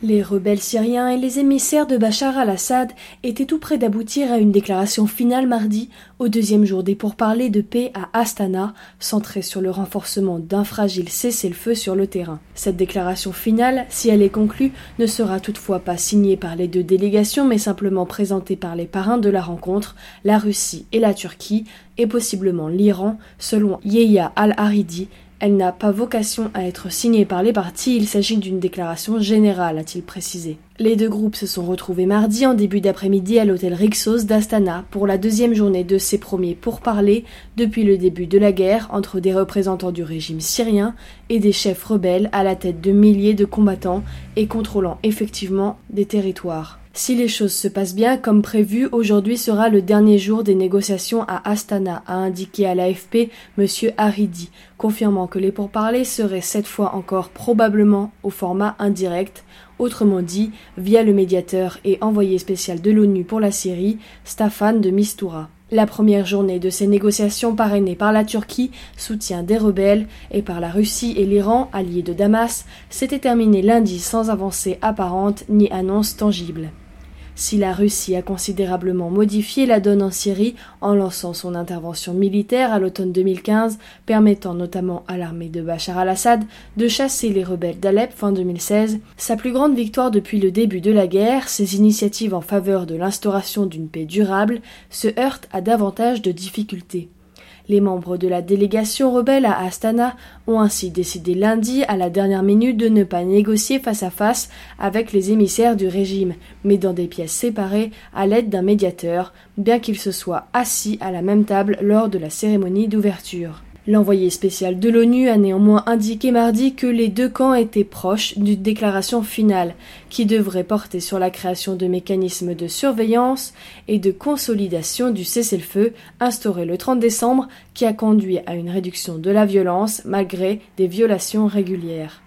Les rebelles syriens et les émissaires de Bachar al-Assad étaient tout près d'aboutir à une déclaration finale mardi, au deuxième jour des pourparlers de paix à Astana, centrée sur le renforcement d'un fragile cessez-le-feu sur le terrain. Cette déclaration finale, si elle est conclue, ne sera toutefois pas signée par les deux délégations, mais simplement présentée par les parrains de la rencontre, la Russie et la Turquie, et possiblement l'Iran, selon Yeya al-Haridi, elle n'a pas vocation à être signée par les partis, il s'agit d'une déclaration générale, a-t-il précisé. Les deux groupes se sont retrouvés mardi en début d'après-midi à l'hôtel Rixos d'Astana pour la deuxième journée de ces premiers pourparlers depuis le début de la guerre entre des représentants du régime syrien et des chefs rebelles à la tête de milliers de combattants et contrôlant effectivement des territoires. Si les choses se passent bien comme prévu, aujourd'hui sera le dernier jour des négociations à Astana, a indiqué à l'AFP M. Haridi, confirmant que les pourparlers seraient cette fois encore probablement au format indirect, autrement dit via le médiateur et envoyé spécial de l'ONU pour la Syrie, Staffan de Mistura. La première journée de ces négociations parrainées par la Turquie, soutien des rebelles, et par la Russie et l'Iran, alliés de Damas, s'était terminée lundi sans avancée apparente ni annonce tangible. Si la Russie a considérablement modifié la donne en Syrie en lançant son intervention militaire à l'automne 2015, permettant notamment à l'armée de Bachar al-Assad de chasser les rebelles d'Alep fin 2016, sa plus grande victoire depuis le début de la guerre, ses initiatives en faveur de l'instauration d'une paix durable, se heurtent à davantage de difficultés. Les membres de la délégation rebelle à Astana ont ainsi décidé lundi à la dernière minute de ne pas négocier face à face avec les émissaires du régime, mais dans des pièces séparées à l'aide d'un médiateur, bien qu'ils se soient assis à la même table lors de la cérémonie d'ouverture. L'envoyé spécial de l'ONU a néanmoins indiqué mardi que les deux camps étaient proches d'une déclaration finale, qui devrait porter sur la création de mécanismes de surveillance et de consolidation du cessez-le-feu instauré le 30 décembre, qui a conduit à une réduction de la violence malgré des violations régulières.